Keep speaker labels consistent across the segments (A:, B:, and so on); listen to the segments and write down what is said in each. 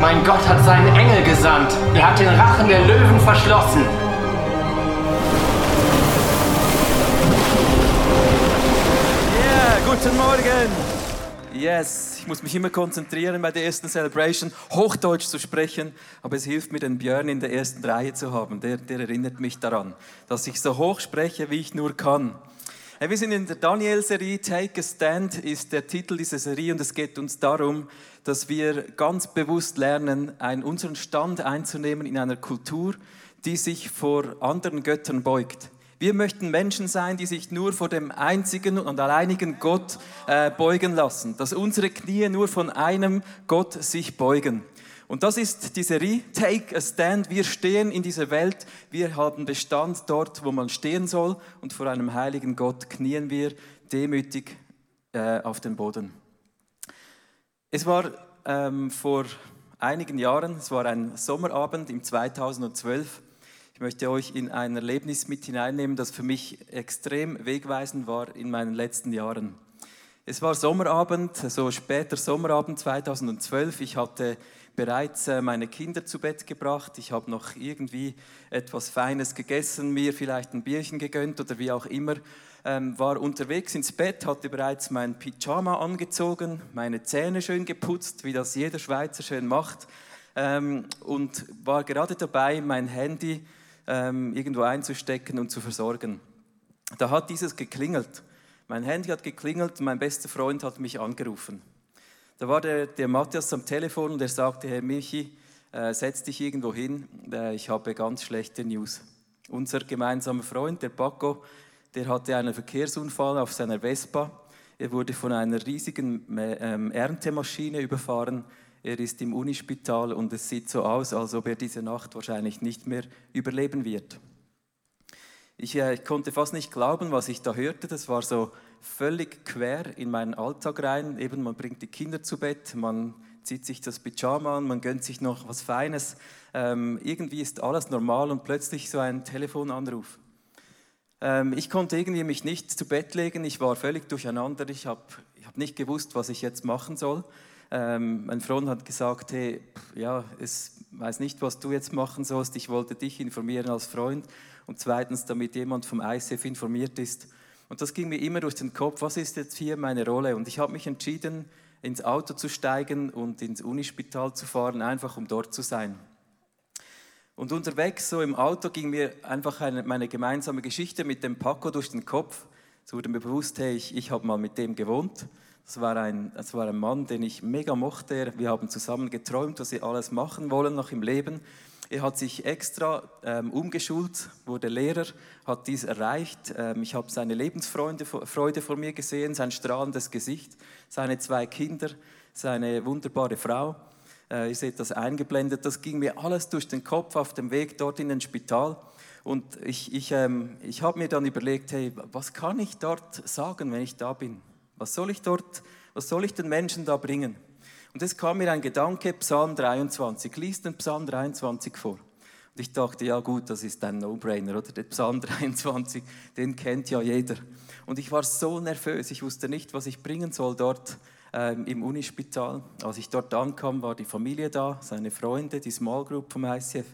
A: Mein Gott hat seinen Engel gesandt. Er hat den Rachen der Löwen verschlossen.
B: Yeah, guten Morgen. Yes, ich muss mich immer konzentrieren bei der ersten Celebration, Hochdeutsch zu sprechen, aber es hilft mir, den Björn in der ersten Reihe zu haben. Der, der erinnert mich daran, dass ich so hoch spreche, wie ich nur kann. Wir sind in der Daniel-Serie, Take a Stand ist der Titel dieser Serie und es geht uns darum, dass wir ganz bewusst lernen, einen, unseren Stand einzunehmen in einer Kultur, die sich vor anderen Göttern beugt. Wir möchten Menschen sein, die sich nur vor dem einzigen und alleinigen Gott äh, beugen lassen, dass unsere Knie nur von einem Gott sich beugen. Und das ist die Serie Take a Stand. Wir stehen in dieser Welt, wir haben Bestand dort, wo man stehen soll und vor einem heiligen Gott knien wir demütig äh, auf den Boden. Es war ähm, vor einigen Jahren, es war ein Sommerabend im 2012 ich möchte euch in ein Erlebnis mit hineinnehmen, das für mich extrem wegweisend war in meinen letzten Jahren. Es war Sommerabend, so später Sommerabend 2012. Ich hatte bereits äh, meine Kinder zu Bett gebracht. Ich habe noch irgendwie etwas Feines gegessen, mir vielleicht ein Bierchen gegönnt oder wie auch immer. Ähm, war unterwegs ins Bett, hatte bereits mein Pyjama angezogen, meine Zähne schön geputzt, wie das jeder Schweizer schön macht. Ähm, und war gerade dabei, mein Handy ähm, irgendwo einzustecken und zu versorgen. Da hat dieses geklingelt. Mein Handy hat geklingelt, mein bester Freund hat mich angerufen. Da war der, der Matthias am Telefon und er sagte, Herr Michi, äh, setz dich irgendwo hin, äh, ich habe ganz schlechte News. Unser gemeinsamer Freund, der Paco, der hatte einen Verkehrsunfall auf seiner Vespa. Er wurde von einer riesigen äh, ähm, Erntemaschine überfahren er ist im Unispital und es sieht so aus, als ob er diese Nacht wahrscheinlich nicht mehr überleben wird. Ich, äh, ich, konnte fast nicht glauben, was ich da hörte. Das war so völlig quer in meinen Alltag rein. Eben, man bringt die Kinder zu Bett, man zieht sich das Pyjama an, man gönnt sich noch was Feines. Ähm, irgendwie ist alles normal und plötzlich so ein Telefonanruf. Ähm, ich konnte irgendwie mich nicht zu Bett legen. Ich war völlig durcheinander. Ich habe ich hab nicht gewusst, was ich jetzt machen soll. Ähm, mein Freund hat gesagt, hey, ja, ich weiß nicht, was du jetzt machen sollst. Ich wollte dich informieren als Freund. Und zweitens, damit jemand vom ICF informiert ist. Und das ging mir immer durch den Kopf, was ist jetzt hier meine Rolle? Und ich habe mich entschieden, ins Auto zu steigen und ins Unispital zu fahren, einfach um dort zu sein. Und unterwegs, so im Auto, ging mir einfach eine, meine gemeinsame Geschichte mit dem Paco durch den Kopf. Es wurde mir bewusst, hey, ich, ich habe mal mit dem gewohnt. Das war, ein, das war ein Mann, den ich mega mochte. Wir haben zusammen geträumt, was wir alles machen wollen noch im Leben. Er hat sich extra ähm, umgeschult, wurde Lehrer, hat dies erreicht. Ähm, ich habe seine Lebensfreude Freude vor mir gesehen, sein strahlendes Gesicht, seine zwei Kinder, seine wunderbare Frau. Äh, ihr seht das eingeblendet. Das ging mir alles durch den Kopf auf dem Weg dort in den Spital. Und ich, ich, ähm, ich habe mir dann überlegt, hey, was kann ich dort sagen, wenn ich da bin? Was soll ich dort, was soll ich den Menschen da bringen? Und es kam mir ein Gedanke, Psalm 23. Lies den Psalm 23 vor. Und ich dachte, ja gut, das ist ein No-Brainer, oder? Der Psalm 23, den kennt ja jeder. Und ich war so nervös, ich wusste nicht, was ich bringen soll dort ähm, im Unispital. Als ich dort ankam, war die Familie da, seine Freunde, die Small Group vom ICF.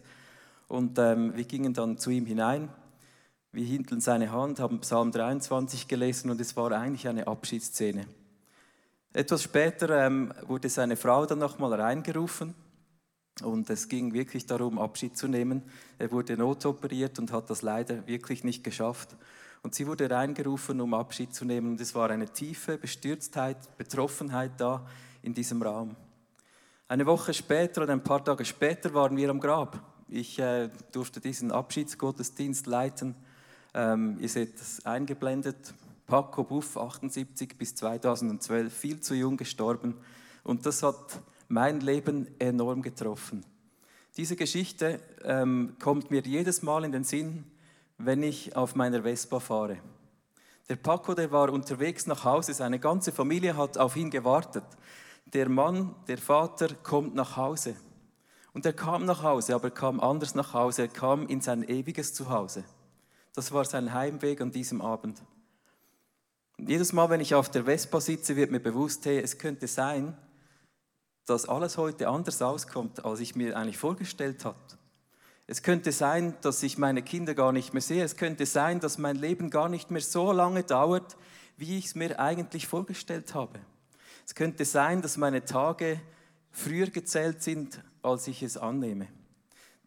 B: Und ähm, wir gingen dann zu ihm hinein wir hielten seine Hand, haben Psalm 23 gelesen und es war eigentlich eine Abschiedsszene. Etwas später ähm, wurde seine Frau dann nochmal reingerufen und es ging wirklich darum, Abschied zu nehmen. Er wurde notoperiert und hat das leider wirklich nicht geschafft. Und sie wurde reingerufen, um Abschied zu nehmen. Und es war eine tiefe Bestürztheit, Betroffenheit da in diesem Raum. Eine Woche später oder ein paar Tage später waren wir am Grab. Ich äh, durfte diesen Abschiedsgottesdienst leiten. Ähm, ihr seht das eingeblendet. Paco Buff, 78 bis 2012, viel zu jung gestorben. Und das hat mein Leben enorm getroffen. Diese Geschichte ähm, kommt mir jedes Mal in den Sinn, wenn ich auf meiner Vespa fahre. Der Paco, der war unterwegs nach Hause, seine ganze Familie hat auf ihn gewartet. Der Mann, der Vater, kommt nach Hause. Und er kam nach Hause, aber kam anders nach Hause. Er kam in sein ewiges Zuhause. Das war sein Heimweg an diesem Abend. Jedes Mal, wenn ich auf der Vespa sitze, wird mir bewusst, hey, es könnte sein, dass alles heute anders auskommt, als ich mir eigentlich vorgestellt habe. Es könnte sein, dass ich meine Kinder gar nicht mehr sehe. Es könnte sein, dass mein Leben gar nicht mehr so lange dauert, wie ich es mir eigentlich vorgestellt habe. Es könnte sein, dass meine Tage früher gezählt sind, als ich es annehme.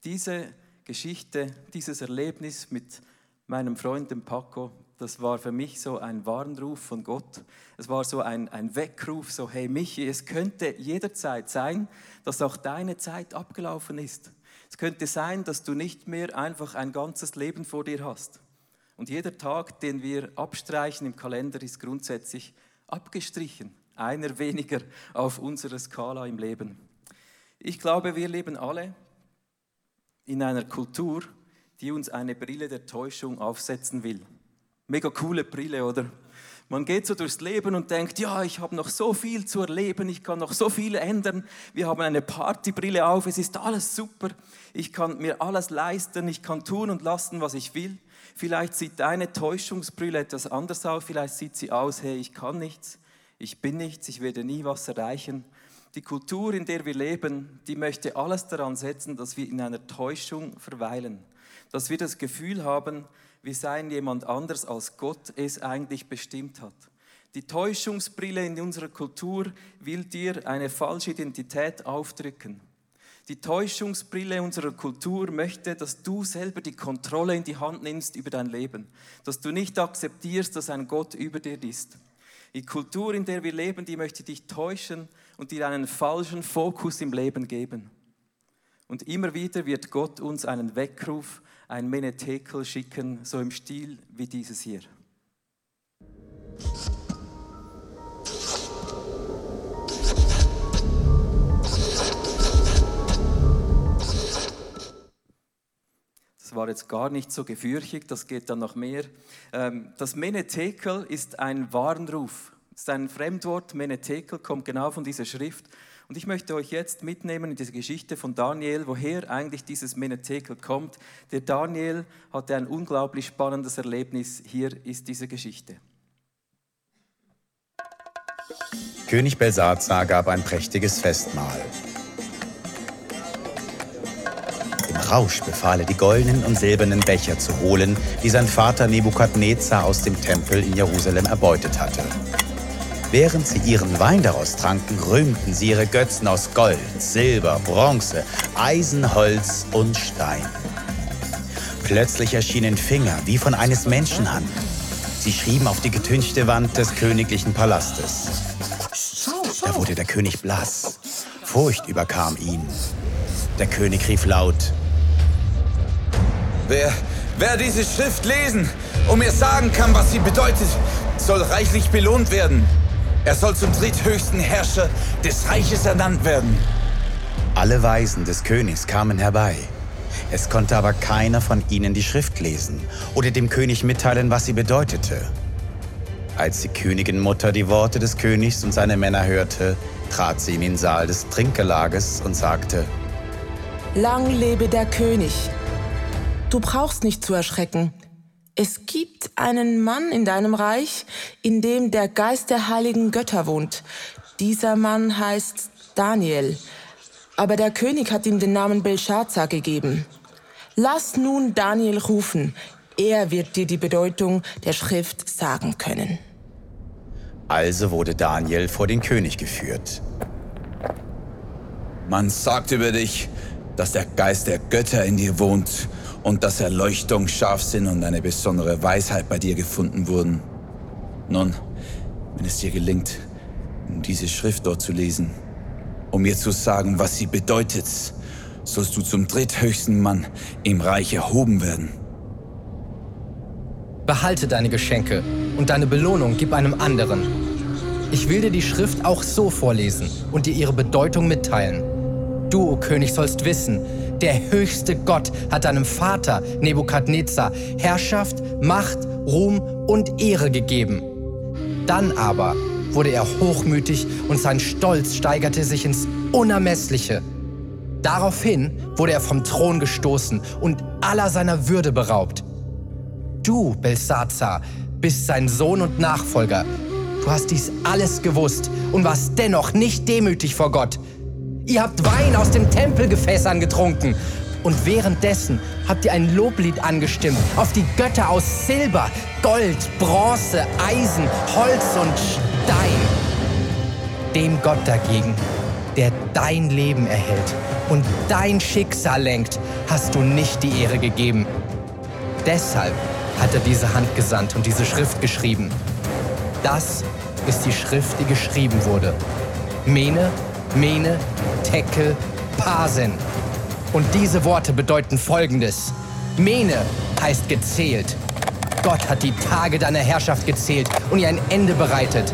B: Diese Geschichte, dieses Erlebnis mit meinem Freund dem Paco, das war für mich so ein Warnruf von Gott. Es war so ein, ein Weckruf, so hey Michi, es könnte jederzeit sein, dass auch deine Zeit abgelaufen ist. Es könnte sein, dass du nicht mehr einfach ein ganzes Leben vor dir hast. Und jeder Tag, den wir abstreichen im Kalender, ist grundsätzlich abgestrichen. Einer weniger auf unserer Skala im Leben. Ich glaube, wir leben alle in einer Kultur, die uns eine Brille der Täuschung aufsetzen will. Mega coole Brille, oder? Man geht so durchs Leben und denkt, ja, ich habe noch so viel zu erleben, ich kann noch so viel ändern. Wir haben eine Partybrille auf, es ist alles super. Ich kann mir alles leisten, ich kann tun und lassen, was ich will. Vielleicht sieht deine Täuschungsbrille etwas anders aus, vielleicht sieht sie aus, hey, ich kann nichts, ich bin nichts, ich werde nie was erreichen. Die Kultur, in der wir leben, die möchte alles daran setzen, dass wir in einer Täuschung verweilen. Dass wir das Gefühl haben, wir seien jemand anders, als Gott es eigentlich bestimmt hat. Die Täuschungsbrille in unserer Kultur will dir eine falsche Identität aufdrücken. Die Täuschungsbrille unserer Kultur möchte, dass du selber die Kontrolle in die Hand nimmst über dein Leben, dass du nicht akzeptierst, dass ein Gott über dir ist. Die Kultur, in der wir leben, die möchte dich täuschen und dir einen falschen Fokus im Leben geben. Und immer wieder wird Gott uns einen Weckruf ein Menetekel schicken, so im Stil wie dieses hier. Das war jetzt gar nicht so gefürchtig, das geht dann noch mehr. Ähm, das Menetekel ist ein Warnruf. Das ist ein Fremdwort. Menetekel kommt genau von dieser Schrift. Und ich möchte euch jetzt mitnehmen in diese Geschichte von Daniel, woher eigentlich dieses Menetekel kommt. Der Daniel hatte ein unglaublich spannendes Erlebnis. Hier ist diese Geschichte.
C: König Belsazar gab ein prächtiges Festmahl. Im Rausch befahl er, die goldenen und silbernen Becher zu holen, die sein Vater Nebukadnezar aus dem Tempel in Jerusalem erbeutet hatte. Während sie ihren Wein daraus tranken, rühmten sie ihre Götzen aus Gold, Silber, Bronze, Eisen, Holz und Stein. Plötzlich erschienen Finger wie von eines Menschenhand. Sie schrieben auf die getünchte Wand des königlichen Palastes. Da wurde der König blass. Furcht überkam ihn. Der König rief laut.
D: Wer, wer diese Schrift lesen und mir sagen kann, was sie bedeutet, soll reichlich belohnt werden. Er soll zum dritthöchsten Herrscher des Reiches ernannt werden.
C: Alle Weisen des Königs kamen herbei. Es konnte aber keiner von ihnen die Schrift lesen oder dem König mitteilen, was sie bedeutete. Als die Königin Mutter die Worte des Königs und seiner Männer hörte, trat sie in den Saal des Trinkgelages und sagte,
E: Lang lebe der König. Du brauchst nicht zu erschrecken. Es gibt einen Mann in deinem Reich, in dem der Geist der heiligen Götter wohnt. Dieser Mann heißt Daniel. Aber der König hat ihm den Namen Belshazzar gegeben. Lass nun Daniel rufen. Er wird dir die Bedeutung der Schrift sagen können.
C: Also wurde Daniel vor den König geführt.
D: Man sagt über dich, dass der Geist der Götter in dir wohnt und dass Erleuchtung, Scharfsinn und eine besondere Weisheit bei dir gefunden wurden. Nun, wenn es dir gelingt, diese Schrift dort zu lesen, um mir zu sagen, was sie bedeutet, sollst du zum dritthöchsten Mann im Reich erhoben werden.
A: Behalte deine Geschenke und deine Belohnung gib einem anderen. Ich will dir die Schrift auch so vorlesen und dir ihre Bedeutung mitteilen.
F: Du, o König, sollst wissen, der höchste Gott hat deinem Vater Nebukadnezar Herrschaft, Macht, Ruhm und Ehre gegeben. Dann aber wurde er hochmütig und sein Stolz steigerte sich ins Unermessliche. Daraufhin wurde er vom Thron gestoßen und aller seiner Würde beraubt. Du, Belsazar, bist sein Sohn und Nachfolger. Du hast dies alles gewusst und warst dennoch nicht demütig vor Gott. Ihr habt Wein aus den Tempelgefäßern getrunken und währenddessen habt ihr ein Loblied angestimmt auf die Götter aus Silber, Gold, Bronze, Eisen, Holz und Stein. Dem Gott dagegen, der dein Leben erhält und dein Schicksal lenkt, hast du nicht die Ehre gegeben. Deshalb hat er diese Hand gesandt und diese Schrift geschrieben. Das ist die Schrift, die geschrieben wurde. Mene, Mene, Tekel, Pasen. Und diese Worte bedeuten folgendes. Mene heißt gezählt. Gott hat die Tage deiner Herrschaft gezählt und ihr ein Ende bereitet.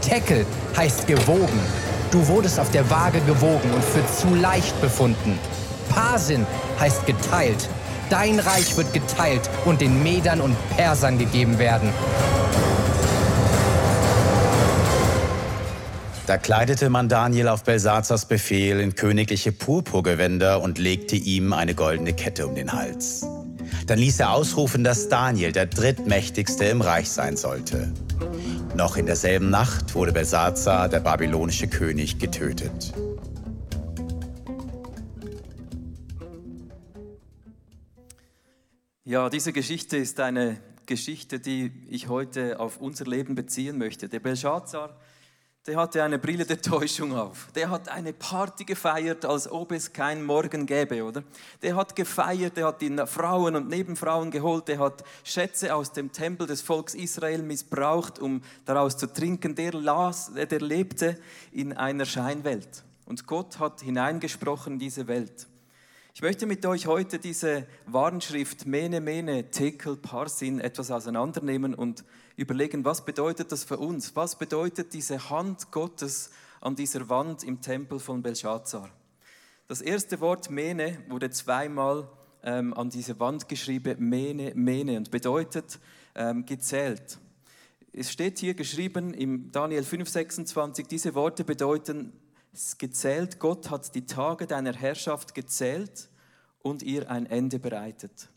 F: Tekel heißt gewogen. Du wurdest auf der Waage gewogen und für zu leicht befunden. Pasin heißt geteilt. Dein Reich wird geteilt und den Medern und Persern gegeben werden.
C: Da kleidete man Daniel auf Belsazars Befehl in königliche Purpurgewänder und legte ihm eine goldene Kette um den Hals. Dann ließ er ausrufen, dass Daniel der drittmächtigste im Reich sein sollte. Noch in derselben Nacht wurde Belsazar, der babylonische König, getötet.
B: Ja, diese Geschichte ist eine Geschichte, die ich heute auf unser Leben beziehen möchte. Der Belshazzar der hatte eine Brille der Täuschung auf. Der hat eine Party gefeiert, als ob es kein Morgen gäbe, oder? Der hat gefeiert, der hat die Frauen und Nebenfrauen geholt, der hat Schätze aus dem Tempel des Volks Israel missbraucht, um daraus zu trinken. Der, las, der lebte in einer Scheinwelt. Und Gott hat hineingesprochen in diese Welt. Ich möchte mit euch heute diese Warnschrift Mene Mene Tekel Parsin etwas auseinandernehmen und überlegen, was bedeutet das für uns? Was bedeutet diese Hand Gottes an dieser Wand im Tempel von Belshazzar? Das erste Wort Mene wurde zweimal ähm, an diese Wand geschrieben, Mene, Mene, und bedeutet ähm, gezählt. Es steht hier geschrieben im Daniel 5,26, diese Worte bedeuten gezählt, Gott hat die Tage deiner Herrschaft gezählt und ihr ein Ende bereitet.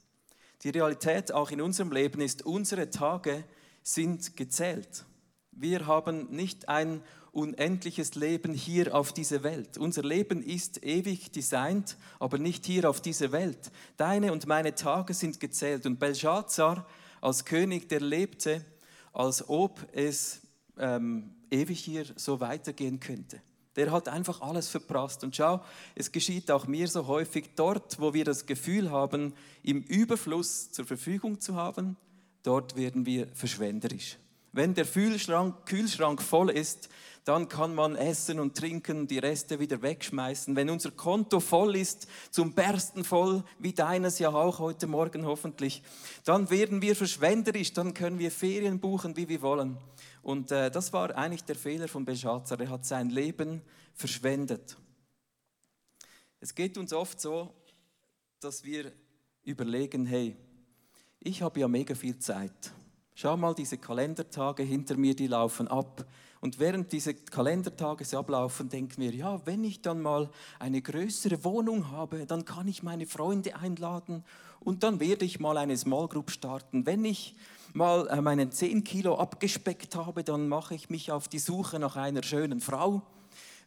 B: Die Realität auch in unserem Leben ist, unsere Tage sind gezählt. Wir haben nicht ein unendliches Leben hier auf dieser Welt. Unser Leben ist ewig designt, aber nicht hier auf dieser Welt. Deine und meine Tage sind gezählt. Und Belshazzar als König, der lebte, als ob es ähm, ewig hier so weitergehen könnte. Der hat einfach alles verprasst. Und schau, es geschieht auch mir so häufig dort, wo wir das Gefühl haben, im Überfluss zur Verfügung zu haben, dort werden wir verschwenderisch. Wenn der Kühlschrank, Kühlschrank voll ist, dann kann man essen und trinken, die Reste wieder wegschmeißen. Wenn unser Konto voll ist, zum Bersten voll, wie deines ja auch heute Morgen hoffentlich, dann werden wir verschwenderisch, dann können wir Ferien buchen, wie wir wollen. Und äh, das war eigentlich der Fehler von Belshazzar. Er hat sein Leben verschwendet. Es geht uns oft so, dass wir überlegen, hey, ich habe ja mega viel Zeit. Schau mal diese Kalendertage hinter mir, die laufen ab. Und während diese Kalendertage ablaufen, denken wir, ja, wenn ich dann mal eine größere Wohnung habe, dann kann ich meine Freunde einladen und dann werde ich mal eine Small Group starten. Wenn ich mal äh, meinen 10 Kilo abgespeckt habe, dann mache ich mich auf die Suche nach einer schönen Frau.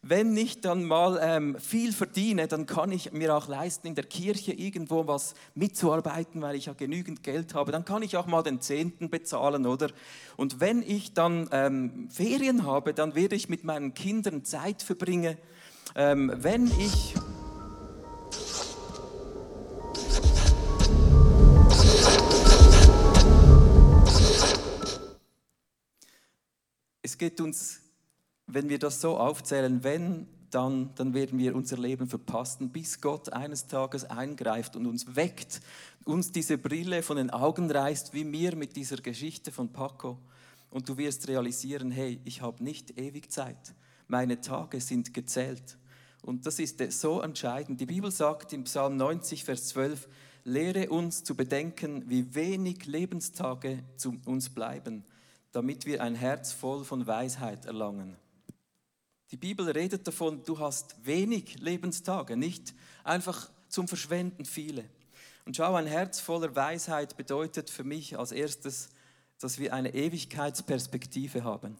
B: Wenn ich dann mal ähm, viel verdiene, dann kann ich mir auch leisten, in der Kirche irgendwo was mitzuarbeiten, weil ich ja genügend Geld habe. Dann kann ich auch mal den Zehnten bezahlen, oder? Und wenn ich dann ähm, Ferien habe, dann werde ich mit meinen Kindern Zeit verbringen. Ähm, wenn ich Es geht uns, wenn wir das so aufzählen, wenn, dann, dann werden wir unser Leben verpassen, bis Gott eines Tages eingreift und uns weckt, uns diese Brille von den Augen reißt, wie mir mit dieser Geschichte von Paco. Und du wirst realisieren, hey, ich habe nicht ewig Zeit. Meine Tage sind gezählt. Und das ist so entscheidend. Die Bibel sagt im Psalm 90, Vers 12, lehre uns zu bedenken, wie wenig Lebenstage zu uns bleiben, damit wir ein Herz voll von Weisheit erlangen. Die Bibel redet davon, du hast wenig Lebenstage, nicht einfach zum Verschwenden viele. Und schau, ein Herz voller Weisheit bedeutet für mich als erstes, dass wir eine Ewigkeitsperspektive haben.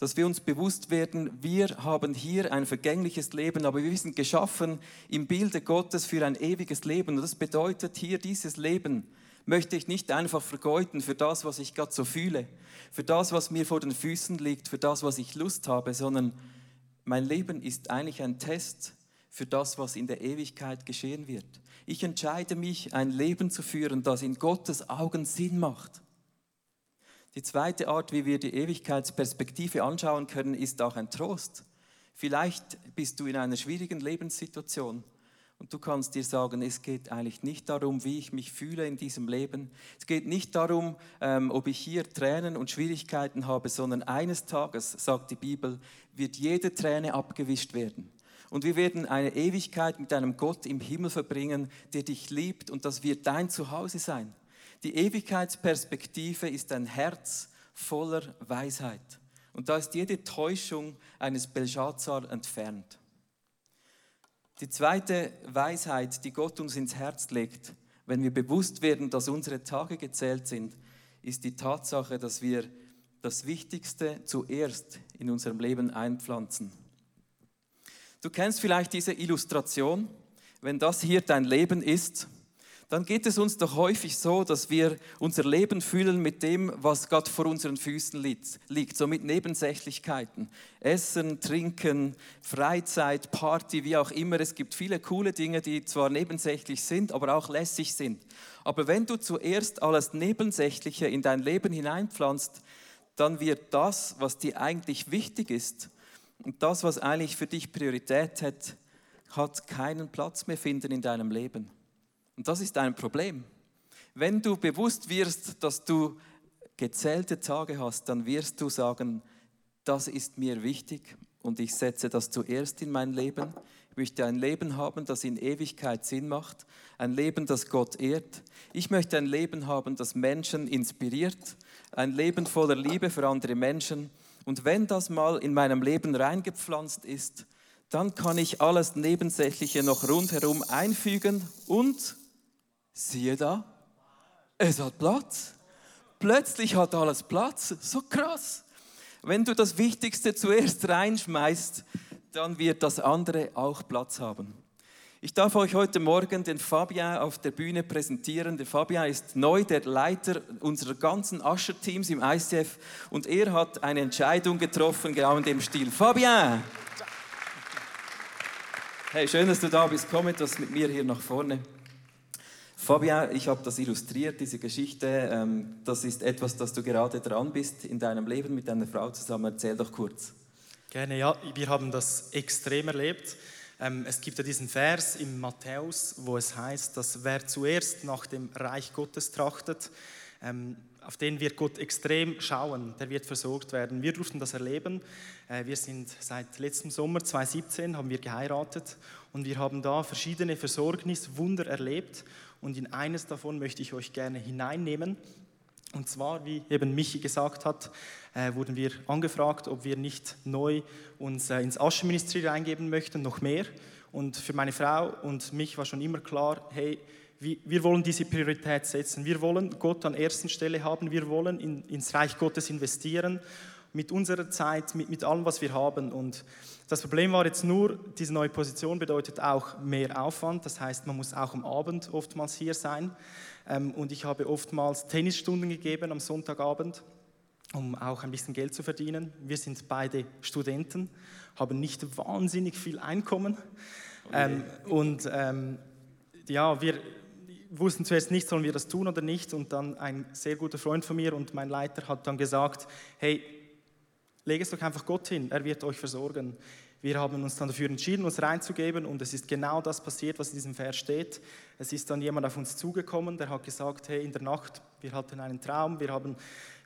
B: Dass wir uns bewusst werden, wir haben hier ein vergängliches Leben, aber wir sind geschaffen im Bilde Gottes für ein ewiges Leben. Und das bedeutet hier, dieses Leben möchte ich nicht einfach vergeuden für das, was ich gerade so fühle, für das, was mir vor den Füßen liegt, für das, was ich Lust habe, sondern mein Leben ist eigentlich ein Test für das, was in der Ewigkeit geschehen wird. Ich entscheide mich, ein Leben zu führen, das in Gottes Augen Sinn macht. Die zweite Art, wie wir die Ewigkeitsperspektive anschauen können, ist auch ein Trost. Vielleicht bist du in einer schwierigen Lebenssituation und du kannst dir sagen, es geht eigentlich nicht darum, wie ich mich fühle in diesem Leben. Es geht nicht darum, ähm, ob ich hier Tränen und Schwierigkeiten habe, sondern eines Tages, sagt die Bibel, wird jede Träne abgewischt werden. Und wir werden eine Ewigkeit mit einem Gott im Himmel verbringen, der dich liebt und das wird dein Zuhause sein. Die Ewigkeitsperspektive ist ein Herz voller Weisheit. Und da ist jede Täuschung eines Belshazzar entfernt. Die zweite Weisheit, die Gott uns ins Herz legt, wenn wir bewusst werden, dass unsere Tage gezählt sind, ist die Tatsache, dass wir das Wichtigste zuerst in unserem Leben einpflanzen. Du kennst vielleicht diese Illustration. Wenn das hier dein Leben ist, dann geht es uns doch häufig so, dass wir unser Leben füllen mit dem, was Gott vor unseren Füßen liegt, so mit Nebensächlichkeiten. Essen, Trinken, Freizeit, Party, wie auch immer. Es gibt viele coole Dinge, die zwar nebensächlich sind, aber auch lässig sind. Aber wenn du zuerst alles Nebensächliche in dein Leben hineinpflanzt, dann wird das, was dir eigentlich wichtig ist und das, was eigentlich für dich Priorität hat, hat keinen Platz mehr finden in deinem Leben. Und das ist ein Problem. Wenn du bewusst wirst, dass du gezählte Tage hast, dann wirst du sagen, das ist mir wichtig und ich setze das zuerst in mein Leben. Ich möchte ein Leben haben, das in Ewigkeit Sinn macht, ein Leben, das Gott ehrt. Ich möchte ein Leben haben, das Menschen inspiriert, ein Leben voller Liebe für andere Menschen. Und wenn das mal in meinem Leben reingepflanzt ist, dann kann ich alles Nebensächliche noch rundherum einfügen und siehe da, es hat Platz. Plötzlich hat alles Platz. So krass. Wenn du das Wichtigste zuerst reinschmeißt, dann wird das andere auch Platz haben. Ich darf euch heute Morgen den Fabien auf der Bühne präsentieren. Der Fabien ist neu der Leiter unserer ganzen Usher-Teams im ICF und er hat eine Entscheidung getroffen, genau in dem Stil. Fabien! Hey, schön, dass du da bist. Komm etwas mit mir hier nach vorne. Fabien, ich habe das illustriert, diese Geschichte. Ähm, das ist etwas, das du gerade dran bist in deinem Leben mit deiner Frau zusammen. Erzähl doch kurz.
G: Gerne, ja. Wir haben das extrem erlebt. Ähm, es gibt ja diesen Vers im Matthäus, wo es heißt, dass wer zuerst nach dem Reich Gottes trachtet, ähm, auf den wird Gott extrem schauen, der wird versorgt werden. Wir durften das erleben. Äh, wir sind seit letztem Sommer 2017 haben wir geheiratet und wir haben da verschiedene Versorgniswunder erlebt und in eines davon möchte ich euch gerne hineinnehmen. Und zwar, wie eben Michi gesagt hat, äh, wurden wir angefragt, ob wir nicht neu uns äh, ins Aschenministerium reingeben möchten, noch mehr. Und für meine Frau und mich war schon immer klar, hey, wir, wollen diese Priorität setzen. Wir wollen Gott an erster Stelle haben. Wir wollen in, ins Reich Gottes investieren mit unserer Zeit, mit, mit allem, was wir haben. Und das Problem war jetzt nur, diese neue Position bedeutet auch mehr Aufwand. Das heißt, man muss auch am Abend oftmals hier sein. Ähm, und ich habe oftmals Tennisstunden gegeben am Sonntagabend, um auch ein bisschen Geld zu verdienen. Wir sind beide Studenten, haben nicht wahnsinnig viel Einkommen. Okay. Ähm, und ähm, ja, wir wussten zuerst nicht, sollen wir das tun oder nicht. Und dann ein sehr guter Freund von mir und mein Leiter hat dann gesagt, hey, lege es doch einfach Gott hin, er wird euch versorgen. Wir haben uns dann dafür entschieden, uns reinzugeben und es ist genau das passiert, was in diesem Vers steht. Es ist dann jemand auf uns zugekommen, der hat gesagt, hey, in der Nacht, wir hatten einen Traum, wir haben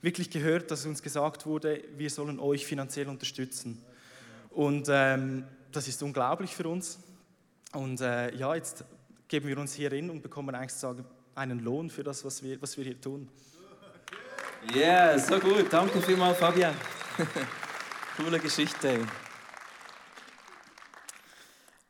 G: wirklich gehört, dass uns gesagt wurde, wir sollen euch finanziell unterstützen. Und ähm, das ist unglaublich für uns. Und äh, ja, jetzt geben wir uns hier hin und bekommen eigentlich sagen, einen Lohn für das, was wir, was wir hier tun.
B: Ja, yeah, so gut. Danke vielmals, Fabian. Coole Geschichte.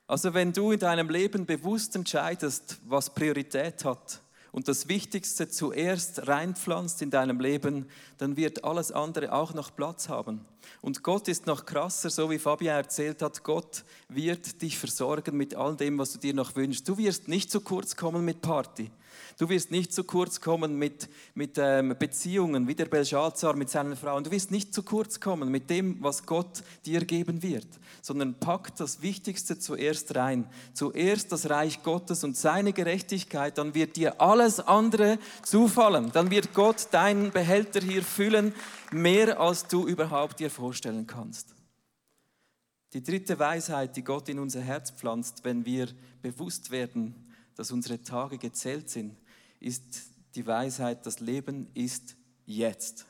B: Also wenn du in deinem Leben bewusst entscheidest, was Priorität hat und das Wichtigste zuerst reinpflanzt in deinem Leben, dann wird alles andere auch noch Platz haben. Und Gott ist noch krasser, so wie Fabian erzählt hat, Gott wird dich versorgen mit all dem, was du dir noch wünschst. Du wirst nicht zu kurz kommen mit Party. Du wirst nicht zu kurz kommen mit, mit ähm, Beziehungen, wie der Belshazzar mit seinen Frauen. Du wirst nicht zu kurz kommen mit dem, was Gott dir geben wird, sondern pack das Wichtigste zuerst rein. Zuerst das Reich Gottes und seine Gerechtigkeit, dann wird dir alles andere zufallen. Dann wird Gott deinen Behälter hier füllen, mehr als du überhaupt dir vorstellen kannst. Die dritte Weisheit, die Gott in unser Herz pflanzt, wenn wir bewusst werden, dass unsere Tage gezählt sind, ist die Weisheit, das Leben ist jetzt.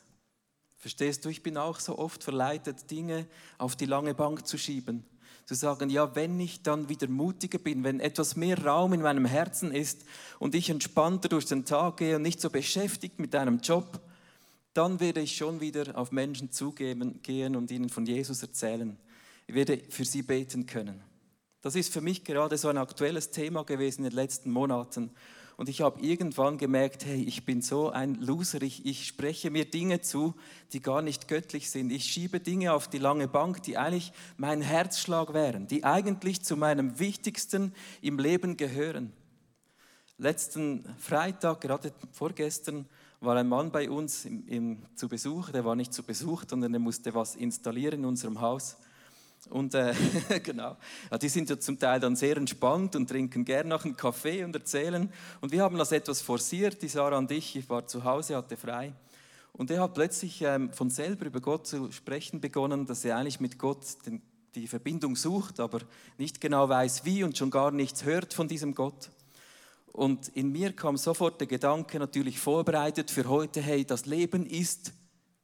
B: Verstehst du, ich bin auch so oft verleitet, Dinge auf die lange Bank zu schieben. Zu sagen, ja, wenn ich dann wieder mutiger bin, wenn etwas mehr Raum in meinem Herzen ist und ich entspannter durch den Tag gehe und nicht so beschäftigt mit einem Job, dann werde ich schon wieder auf Menschen zugehen gehen und ihnen von Jesus erzählen. Ich werde für sie beten können. Das ist für mich gerade so ein aktuelles Thema gewesen in den letzten Monaten. Und ich habe irgendwann gemerkt, hey, ich bin so ein Loser, ich, ich spreche mir Dinge zu, die gar nicht göttlich sind. Ich schiebe Dinge auf die lange Bank, die eigentlich mein Herzschlag wären, die eigentlich zu meinem Wichtigsten im Leben gehören. Letzten Freitag, gerade vorgestern, war ein Mann bei uns im, im, zu Besuch, der war nicht zu Besuch, sondern er musste was installieren in unserem Haus. Und äh, genau, ja, die sind ja zum Teil dann sehr entspannt und trinken gern noch einen Kaffee und erzählen. Und wir haben das etwas forciert, die Sarah und ich. Ich war zu Hause, hatte frei. Und er hat plötzlich ähm, von selber über Gott zu sprechen begonnen, dass er eigentlich mit Gott den, die Verbindung sucht, aber nicht genau weiß wie und schon gar nichts hört von diesem Gott. Und in mir kam sofort der Gedanke, natürlich vorbereitet für heute, hey, das Leben ist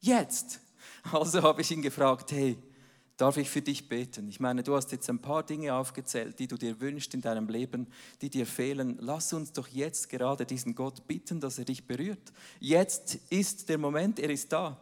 B: jetzt. Also habe ich ihn gefragt, hey, darf ich für dich beten? Ich meine, du hast jetzt ein paar Dinge aufgezählt, die du dir wünschst in deinem Leben, die dir fehlen. Lass uns doch jetzt gerade diesen Gott bitten, dass er dich berührt. Jetzt ist der Moment, er ist da.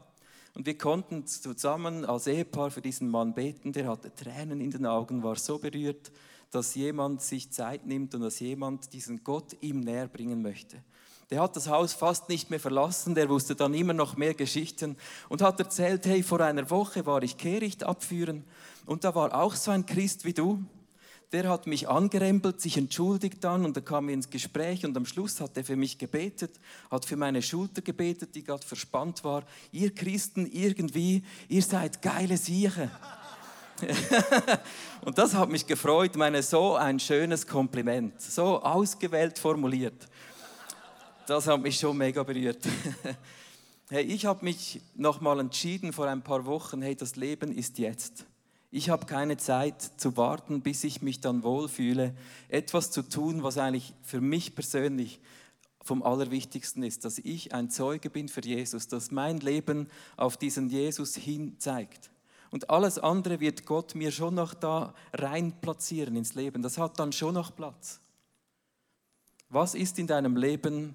B: Und wir konnten zusammen als Ehepaar für diesen Mann beten. Der hatte Tränen in den Augen, war so berührt, dass jemand sich Zeit nimmt und dass jemand diesen Gott ihm näher bringen möchte. Der hat das Haus fast nicht mehr verlassen, der wusste dann immer noch mehr Geschichten und hat erzählt, hey, vor einer Woche war ich Kehricht abführen und da war auch so ein Christ wie du. Der hat mich angerempelt, sich entschuldigt dann und da kam ins Gespräch und am Schluss hat er für mich gebetet, hat für meine Schulter gebetet, die gerade verspannt war. Ihr Christen irgendwie, ihr seid geile Sieche. und das hat mich gefreut, meine so ein schönes Kompliment, so ausgewählt formuliert das hat mich schon mega berührt. Hey, ich habe mich nochmal entschieden vor ein paar Wochen, hey, das Leben ist jetzt. Ich habe keine Zeit zu warten, bis ich mich dann wohlfühle, etwas zu tun, was eigentlich für mich persönlich vom Allerwichtigsten ist, dass ich ein Zeuge bin für Jesus, dass mein Leben auf diesen Jesus hin zeigt. Und alles andere wird Gott mir schon noch da rein platzieren ins Leben. Das hat dann schon noch Platz. Was ist in deinem Leben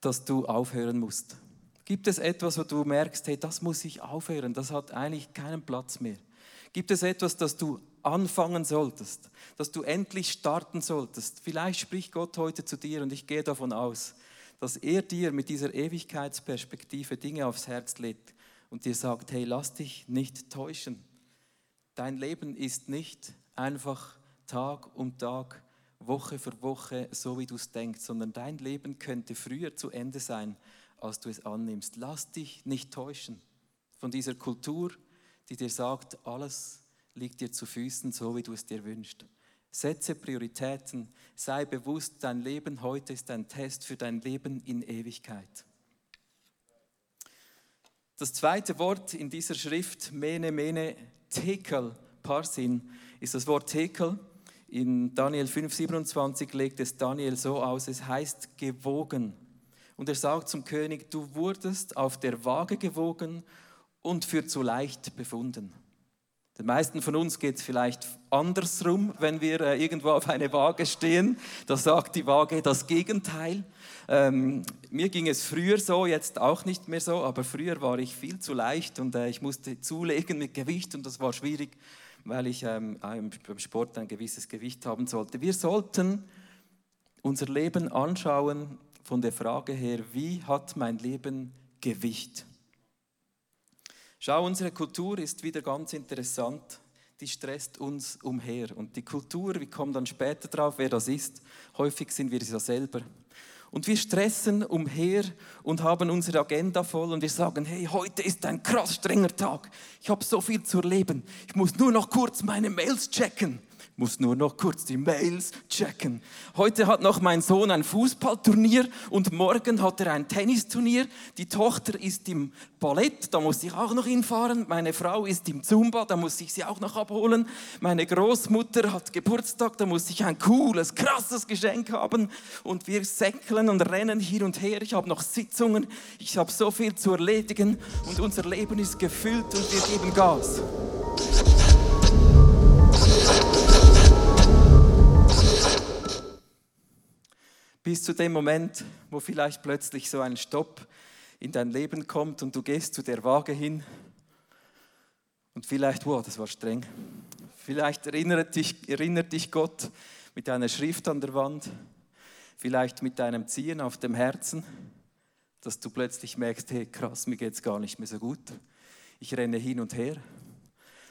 B: dass du aufhören musst? Gibt es etwas, wo du merkst, hey, das muss ich aufhören, das hat eigentlich keinen Platz mehr? Gibt es etwas, das du anfangen solltest, dass du endlich starten solltest? Vielleicht spricht Gott heute zu dir und ich gehe davon aus, dass er dir mit dieser Ewigkeitsperspektive Dinge aufs Herz legt und dir sagt, hey, lass dich nicht täuschen. Dein Leben ist nicht einfach Tag um Tag Woche für Woche, so wie du es denkst, sondern dein Leben könnte früher zu Ende sein, als du es annimmst. Lass dich nicht täuschen von dieser Kultur, die dir sagt, alles liegt dir zu Füßen, so wie du es dir wünschst. Setze Prioritäten, sei bewusst, dein Leben heute ist ein Test für dein Leben in Ewigkeit. Das zweite Wort in dieser Schrift, Mene, Mene, Tekel, Parsin, ist das Wort Tekel. In Daniel 5,27 legt es Daniel so aus, es heißt gewogen. Und er sagt zum König, du wurdest auf der Waage gewogen und für zu leicht befunden. Den meisten von uns geht es vielleicht andersrum, wenn wir äh, irgendwo auf eine Waage stehen. Da sagt die Waage das Gegenteil. Ähm, mir ging es früher so, jetzt auch nicht mehr so, aber früher war ich viel zu leicht und äh, ich musste zulegen mit Gewicht und das war schwierig, weil ich ähm, beim Sport ein gewisses Gewicht haben sollte. Wir sollten unser Leben anschauen von der Frage her, wie hat mein Leben Gewicht? Schau, unsere Kultur ist wieder ganz interessant. Die stresst uns umher. Und die Kultur, wir kommen dann später drauf, wer das ist. Häufig sind wir es ja selber. Und wir stressen umher und haben unsere Agenda voll und wir sagen, hey, heute ist ein krass strenger Tag. Ich habe so viel zu erleben. Ich muss nur noch kurz meine Mails checken muss nur noch kurz die Mails checken. Heute hat noch mein Sohn ein Fußballturnier und morgen hat er ein Tennisturnier. Die Tochter ist im Ballett, da muss ich auch noch hinfahren. Meine Frau ist im Zumba, da muss ich sie auch noch abholen. Meine Großmutter hat Geburtstag, da muss ich ein cooles, krasses Geschenk haben. Und wir säckeln und rennen hier und her. Ich habe noch Sitzungen, ich habe so viel zu erledigen und unser Leben ist gefüllt und wir geben Gas. Bis zu dem Moment, wo vielleicht plötzlich so ein Stopp in dein Leben kommt und du gehst zu der Waage hin und vielleicht, wow, das war streng. Vielleicht erinnert dich, erinnert dich Gott mit einer Schrift an der Wand, vielleicht mit deinem Ziehen auf dem Herzen, dass du plötzlich merkst, hey krass, mir geht es gar nicht mehr so gut. Ich renne hin und her,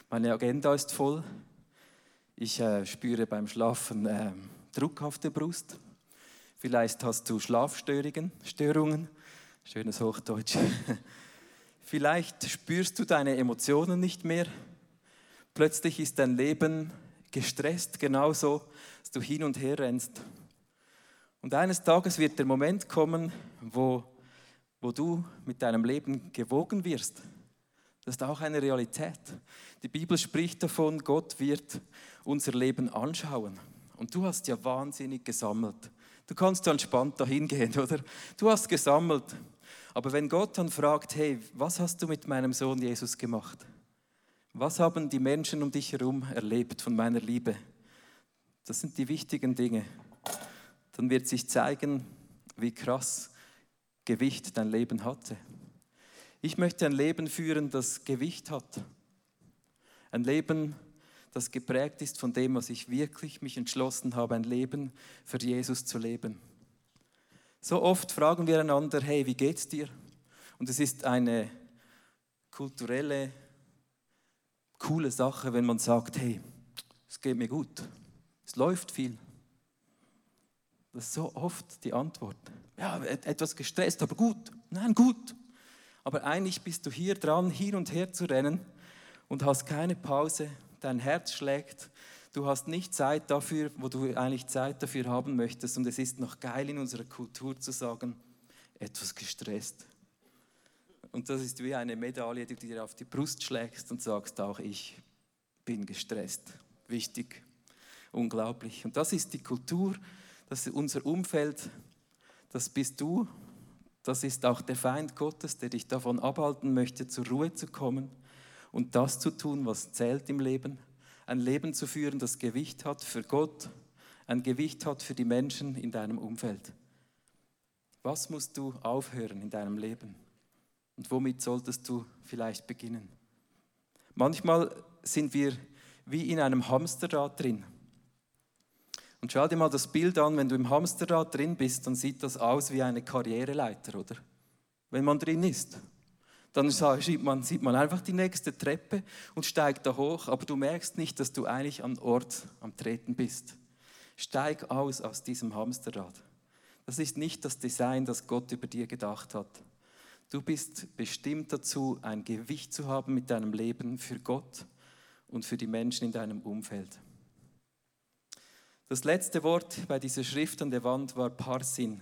B: meine Agenda ist voll, ich äh, spüre beim Schlafen äh, Druck auf der Brust Vielleicht hast du Schlafstörungen, Störungen, schönes Hochdeutsch. Vielleicht spürst du deine Emotionen nicht mehr. Plötzlich ist dein Leben gestresst, genauso, dass du hin und her rennst. Und eines Tages wird der Moment kommen, wo, wo du mit deinem Leben gewogen wirst. Das ist auch eine Realität. Die Bibel spricht davon, Gott wird unser Leben anschauen. Und du hast ja wahnsinnig gesammelt. Du kannst entspannt dahin gehen, oder? Du hast gesammelt. Aber wenn Gott dann fragt, hey, was hast du mit meinem Sohn Jesus gemacht? Was haben die Menschen um dich herum erlebt von meiner Liebe? Das sind die wichtigen Dinge. Dann wird sich zeigen, wie krass Gewicht dein Leben hatte. Ich möchte ein Leben führen, das Gewicht hat. Ein Leben, das das geprägt ist von dem, was ich wirklich mich entschlossen habe, ein Leben für Jesus zu leben. So oft fragen wir einander, hey, wie geht's dir? Und es ist eine kulturelle, coole Sache, wenn man sagt, hey, es geht mir gut, es läuft viel. Das ist so oft die Antwort. Ja, etwas gestresst, aber gut. Nein, gut. Aber eigentlich bist du hier dran, hin und her zu rennen und hast keine Pause dein Herz schlägt, du hast nicht Zeit dafür, wo du eigentlich Zeit dafür haben möchtest. Und es ist noch geil in unserer Kultur zu sagen, etwas gestresst. Und das ist wie eine Medaille, die du dir auf die Brust schlägst und sagst, auch ich bin gestresst. Wichtig, unglaublich. Und das ist die Kultur, das ist unser Umfeld, das bist du, das ist auch der Feind Gottes, der dich davon abhalten möchte, zur Ruhe zu kommen und das zu tun, was zählt im Leben. Ein Leben zu führen, das Gewicht hat für Gott, ein Gewicht hat für die Menschen in deinem Umfeld. Was musst du aufhören in deinem Leben? Und womit solltest du vielleicht beginnen? Manchmal sind wir wie in einem Hamsterrad drin. Und schau dir mal das Bild an, wenn du im Hamsterrad drin bist, dann sieht das aus wie eine Karriereleiter, oder? Wenn man drin ist. Dann sieht man, sieht man einfach die nächste Treppe und steigt da hoch, aber du merkst nicht, dass du eigentlich am Ort am Treten bist. Steig aus aus diesem Hamsterrad. Das ist nicht das Design, das Gott über dir gedacht hat. Du bist bestimmt dazu, ein Gewicht zu haben mit deinem Leben für Gott und für die Menschen in deinem Umfeld. Das letzte Wort bei dieser Schrift an der Wand war Parsin.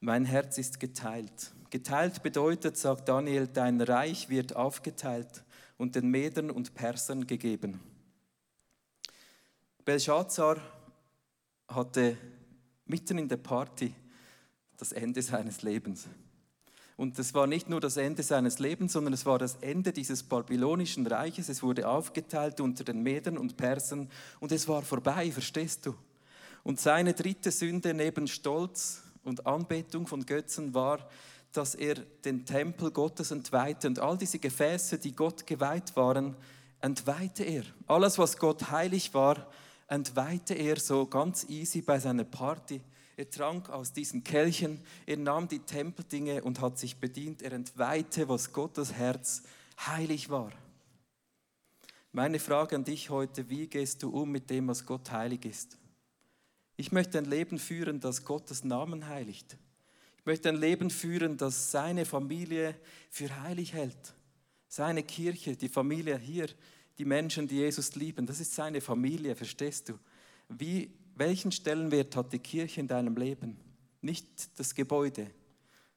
B: Mein Herz ist geteilt. Geteilt bedeutet, sagt Daniel, dein Reich wird aufgeteilt und den Medern und Persern gegeben. Belshazzar hatte mitten in der Party das Ende seines Lebens. Und es war nicht nur das Ende seines Lebens, sondern es war das Ende dieses babylonischen Reiches. Es wurde aufgeteilt unter den Medern und Persern und es war vorbei, verstehst du? Und seine dritte Sünde neben Stolz und Anbetung von Götzen war, dass er den Tempel Gottes entweihte und all diese Gefäße, die Gott geweiht waren, entweihte er. Alles, was Gott heilig war, entweihte er so ganz easy bei seiner Party. Er trank aus diesen Kelchen, er nahm die Tempeldinge und hat sich bedient. Er entweihte, was Gottes Herz heilig war. Meine Frage an dich heute, wie gehst du um mit dem, was Gott heilig ist? Ich möchte ein Leben führen, das Gottes Namen heiligt. Möchte ein Leben führen, das seine Familie für heilig hält. Seine Kirche, die Familie hier, die Menschen, die Jesus lieben, das ist seine Familie, verstehst du? Wie, welchen Stellenwert hat die Kirche in deinem Leben? Nicht das Gebäude,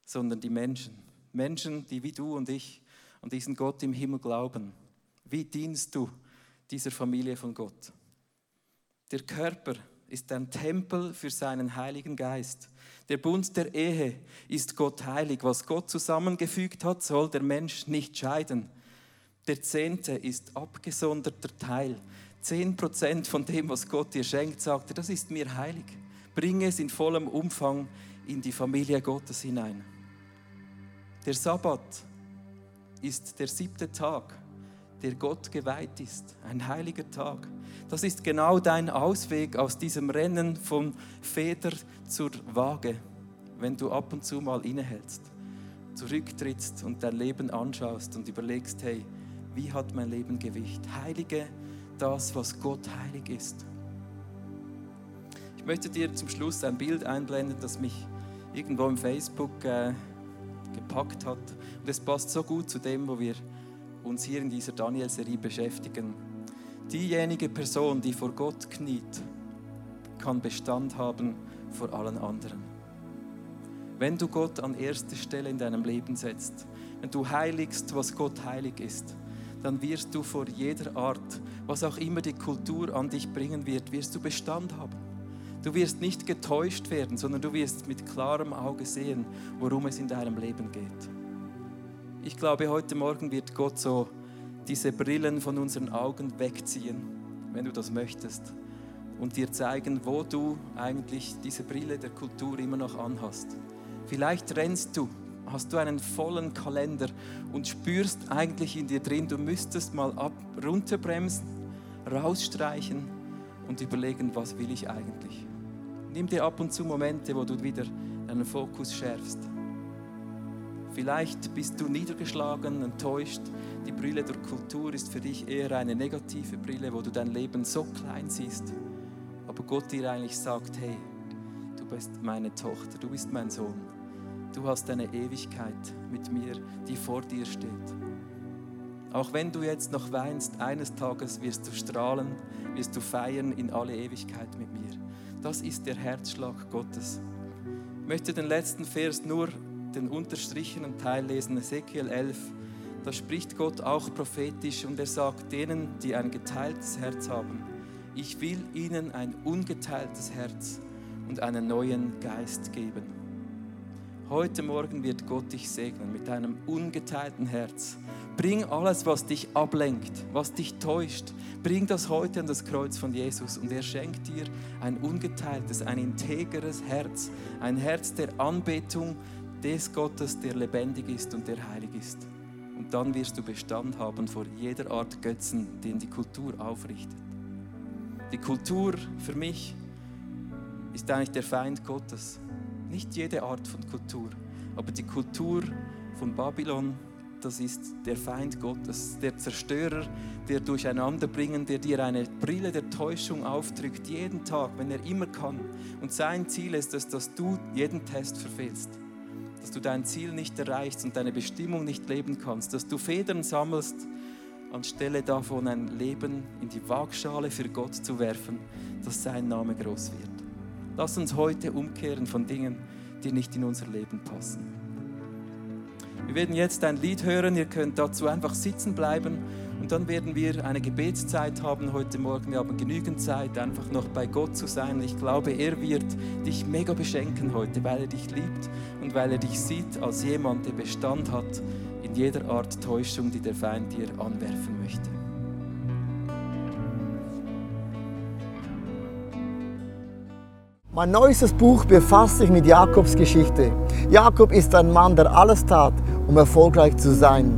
B: sondern die Menschen. Menschen, die wie du und ich an diesen Gott im Himmel glauben. Wie dienst du dieser Familie von Gott? Der Körper ist ein Tempel für seinen Heiligen Geist. Der Bund der Ehe ist Gott heilig. Was Gott zusammengefügt hat, soll der Mensch nicht scheiden. Der Zehnte ist abgesonderter Teil. Zehn Prozent von dem, was Gott dir schenkt, sagt er, das ist mir heilig. Bringe es in vollem Umfang in die Familie Gottes hinein. Der Sabbat ist der siebte Tag der Gott geweiht ist, ein heiliger Tag. Das ist genau dein Ausweg aus diesem Rennen von Feder zur Waage, wenn du ab und zu mal innehältst, zurücktrittst und dein Leben anschaust und überlegst, hey, wie hat mein Leben Gewicht? Heilige das, was Gott heilig ist. Ich möchte dir zum Schluss ein Bild einblenden, das mich irgendwo im Facebook äh, gepackt hat. Und es passt so gut zu dem, wo wir uns hier in dieser Daniel-Serie beschäftigen. Diejenige Person, die vor Gott kniet, kann Bestand haben vor allen anderen. Wenn du Gott an erste Stelle in deinem Leben setzt, wenn du heiligst, was Gott heilig ist, dann wirst du vor jeder Art, was auch immer die Kultur an dich bringen wird, wirst du Bestand haben. Du wirst nicht getäuscht werden, sondern du wirst mit klarem Auge sehen, worum es in deinem Leben geht. Ich glaube, heute Morgen wird Gott so diese Brillen von unseren Augen wegziehen, wenn du das möchtest, und dir zeigen, wo du eigentlich diese Brille der Kultur immer noch anhast. Vielleicht rennst du, hast du einen vollen Kalender und spürst eigentlich in dir drin, du müsstest mal ab, runterbremsen, rausstreichen und überlegen, was will ich eigentlich. Nimm dir ab und zu Momente, wo du wieder deinen Fokus schärfst. Vielleicht bist du niedergeschlagen, enttäuscht. Die Brille der Kultur ist für dich eher eine negative Brille, wo du dein Leben so klein siehst. Aber Gott dir eigentlich sagt, hey, du bist meine Tochter, du bist mein Sohn. Du hast eine Ewigkeit mit mir, die vor dir steht. Auch wenn du jetzt noch weinst, eines Tages wirst du strahlen, wirst du feiern in alle Ewigkeit mit mir. Das ist der Herzschlag Gottes. Ich möchte den letzten Vers nur den unterstrichenen Teil lesen, Ezekiel 11, da spricht Gott auch prophetisch und er sagt denen, die ein geteiltes Herz haben, ich will ihnen ein ungeteiltes Herz und einen neuen Geist geben. Heute Morgen wird Gott dich segnen mit einem ungeteilten Herz. Bring alles, was dich ablenkt, was dich täuscht, bring das heute an das Kreuz von Jesus und er schenkt dir ein ungeteiltes, ein integeres Herz, ein Herz der Anbetung, des Gottes, der lebendig ist und der heilig ist. Und dann wirst du Bestand haben vor jeder Art Götzen, den die Kultur aufrichtet. Die Kultur für mich ist eigentlich der Feind Gottes. Nicht jede Art von Kultur, aber die Kultur von Babylon, das ist der Feind Gottes, der Zerstörer, der Durcheinanderbringen, der dir eine Brille der Täuschung aufdrückt, jeden Tag, wenn er immer kann. Und sein Ziel ist es, dass du jeden Test verfehlst dass du dein Ziel nicht erreichst und deine Bestimmung nicht leben kannst, dass du Federn sammelst, anstelle davon ein Leben in die Waagschale für Gott zu werfen, dass sein Name groß wird. Lass uns heute umkehren von Dingen, die nicht in unser Leben passen. Wir werden jetzt ein Lied hören, ihr könnt dazu einfach sitzen bleiben Und dann werden wir eine Gebetszeit haben heute Morgen. Wir haben genügend Zeit, einfach noch bei Gott zu sein. Ich glaube, er wird dich mega beschenken heute, weil er dich liebt und weil er dich sieht als jemand, der Bestand hat in jeder Art Täuschung, die der Feind dir anwerfen möchte.
H: Mein neuestes Buch befasst sich mit Jakobs Geschichte. Jakob ist ein Mann, der alles tat, um erfolgreich zu sein.